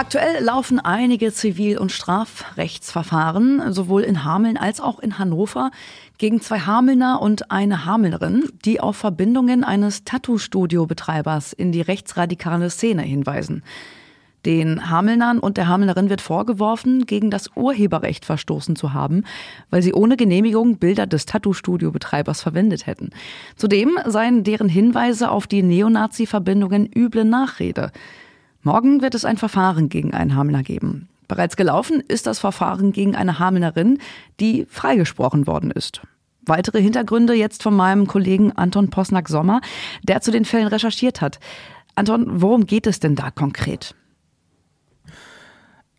Aktuell laufen einige Zivil- und Strafrechtsverfahren, sowohl in Hameln als auch in Hannover, gegen zwei Hamelner und eine Hamelnerin, die auf Verbindungen eines Tattoo-Studio-Betreibers in die rechtsradikale Szene hinweisen. Den Hamelnern und der Hamelnerin wird vorgeworfen, gegen das Urheberrecht verstoßen zu haben, weil sie ohne Genehmigung Bilder des Tattoo-Studio-Betreibers verwendet hätten. Zudem seien deren Hinweise auf die Neonazi-Verbindungen üble Nachrede. Morgen wird es ein Verfahren gegen einen Hamelner geben. Bereits gelaufen ist das Verfahren gegen eine Hamelnerin, die freigesprochen worden ist. Weitere Hintergründe jetzt von meinem Kollegen Anton Posnack-Sommer, der zu den Fällen recherchiert hat. Anton, worum geht es denn da konkret?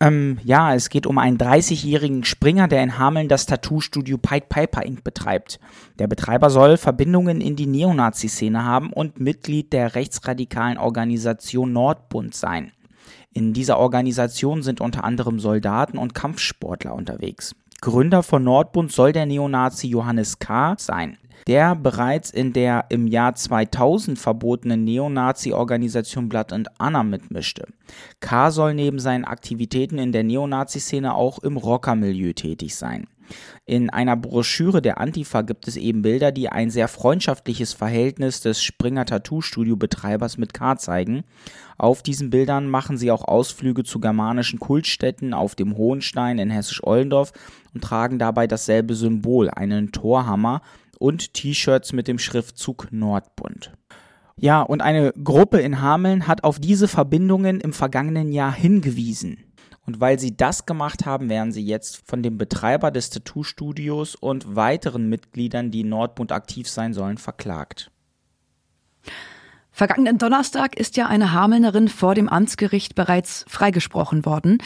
Ähm, ja, es geht um einen 30-jährigen Springer, der in Hameln das Tattoo-Studio Pied Piper Inc. betreibt. Der Betreiber soll Verbindungen in die Neonazi-Szene haben und Mitglied der rechtsradikalen Organisation Nordbund sein. In dieser Organisation sind unter anderem Soldaten und Kampfsportler unterwegs. Gründer von Nordbund soll der Neonazi Johannes K. sein der bereits in der im Jahr 2000 verbotenen Neonazi-Organisation Blood and Anna mitmischte. K. soll neben seinen Aktivitäten in der Neonazi-Szene auch im Rockermilieu tätig sein. In einer Broschüre der Antifa gibt es eben Bilder, die ein sehr freundschaftliches Verhältnis des Springer Tattoo-Studio-Betreibers mit K zeigen. Auf diesen Bildern machen sie auch Ausflüge zu germanischen Kultstätten auf dem Hohenstein in Hessisch-Ollendorf und tragen dabei dasselbe Symbol, einen Torhammer, und T-Shirts mit dem Schriftzug Nordbund. Ja, und eine Gruppe in Hameln hat auf diese Verbindungen im vergangenen Jahr hingewiesen. Und weil sie das gemacht haben, werden sie jetzt von dem Betreiber des Tattoo-Studios und weiteren Mitgliedern, die in Nordbund aktiv sein sollen, verklagt. Vergangenen Donnerstag ist ja eine Hamelnerin vor dem Amtsgericht bereits freigesprochen worden.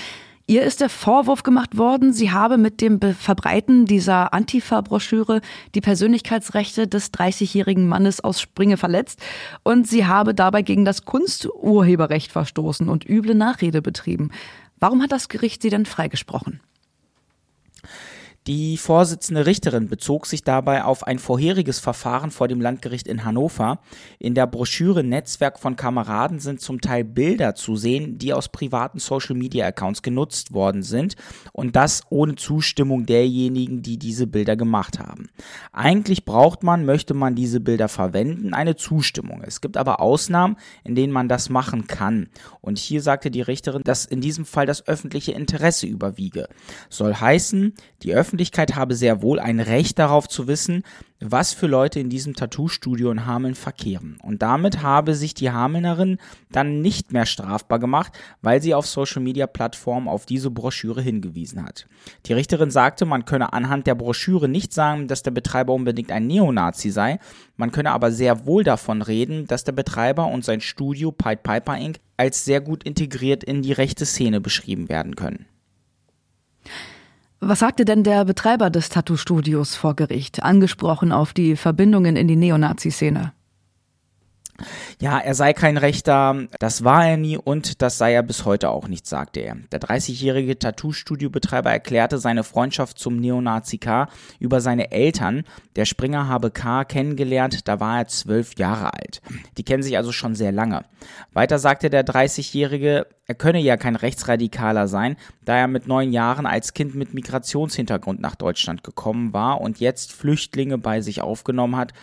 Ihr ist der Vorwurf gemacht worden, sie habe mit dem Verbreiten dieser Antifa-Broschüre die Persönlichkeitsrechte des 30-jährigen Mannes aus Springe verletzt und sie habe dabei gegen das Kunsturheberrecht verstoßen und üble Nachrede betrieben. Warum hat das Gericht sie denn freigesprochen? Die Vorsitzende Richterin bezog sich dabei auf ein vorheriges Verfahren vor dem Landgericht in Hannover. In der Broschüre Netzwerk von Kameraden sind zum Teil Bilder zu sehen, die aus privaten Social-Media-Accounts genutzt worden sind und das ohne Zustimmung derjenigen, die diese Bilder gemacht haben. Eigentlich braucht man, möchte man diese Bilder verwenden, eine Zustimmung. Es gibt aber Ausnahmen, in denen man das machen kann. Und hier sagte die Richterin, dass in diesem Fall das öffentliche Interesse überwiege. Soll heißen, die öffentliche Öffentlichkeit habe sehr wohl ein Recht darauf zu wissen, was für Leute in diesem Tattoo-Studio in Hameln verkehren. Und damit habe sich die Hamelnerin dann nicht mehr strafbar gemacht, weil sie auf Social-Media-Plattformen auf diese Broschüre hingewiesen hat. Die Richterin sagte, man könne anhand der Broschüre nicht sagen, dass der Betreiber unbedingt ein Neonazi sei, man könne aber sehr wohl davon reden, dass der Betreiber und sein Studio Pied Piper Inc. als sehr gut integriert in die rechte Szene beschrieben werden können. Was sagte denn der Betreiber des Tattoo-Studios vor Gericht, angesprochen auf die Verbindungen in die Neonazi-Szene? Ja, er sei kein Rechter, das war er nie und das sei er bis heute auch nicht, sagte er. Der 30-jährige Tattoo-Studio-Betreiber erklärte seine Freundschaft zum Neonazi K. über seine Eltern. Der Springer habe K. kennengelernt, da war er zwölf Jahre alt. Die kennen sich also schon sehr lange. Weiter sagte der 30-jährige, er könne ja kein Rechtsradikaler sein, da er mit neun Jahren als Kind mit Migrationshintergrund nach Deutschland gekommen war und jetzt Flüchtlinge bei sich aufgenommen hat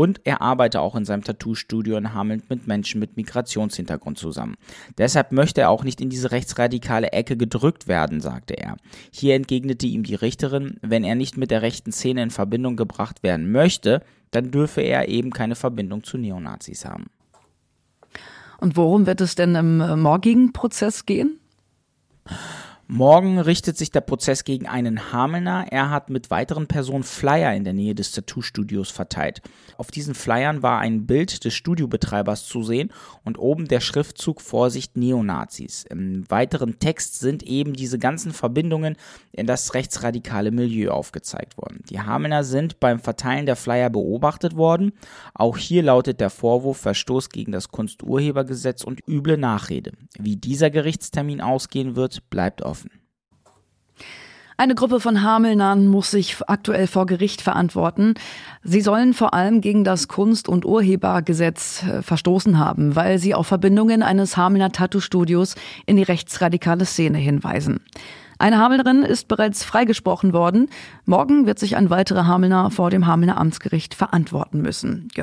und er arbeite auch in seinem Tattoo-Studio in Hameln mit Menschen mit Migrationshintergrund zusammen. Deshalb möchte er auch nicht in diese rechtsradikale Ecke gedrückt werden, sagte er. Hier entgegnete ihm die Richterin, wenn er nicht mit der rechten Szene in Verbindung gebracht werden möchte, dann dürfe er eben keine Verbindung zu Neonazis haben. Und worum wird es denn im äh, morgigen Prozess gehen? Morgen richtet sich der Prozess gegen einen Hamelner. Er hat mit weiteren Personen Flyer in der Nähe des Tattoo-Studios verteilt. Auf diesen Flyern war ein Bild des Studiobetreibers zu sehen und oben der Schriftzug Vorsicht Neonazis. Im weiteren Text sind eben diese ganzen Verbindungen in das rechtsradikale Milieu aufgezeigt worden. Die Hamelner sind beim Verteilen der Flyer beobachtet worden. Auch hier lautet der Vorwurf Verstoß gegen das Kunsturhebergesetz und üble Nachrede. Wie dieser Gerichtstermin ausgehen wird, bleibt offen. Eine Gruppe von Hamelnern muss sich aktuell vor Gericht verantworten. Sie sollen vor allem gegen das Kunst- und Urhebergesetz äh, verstoßen haben, weil sie auf Verbindungen eines Hamelner Tattoo-Studios in die rechtsradikale Szene hinweisen. Eine Hamelnerin ist bereits freigesprochen worden. Morgen wird sich ein weiterer Hamelner vor dem Hamelner Amtsgericht verantworten müssen.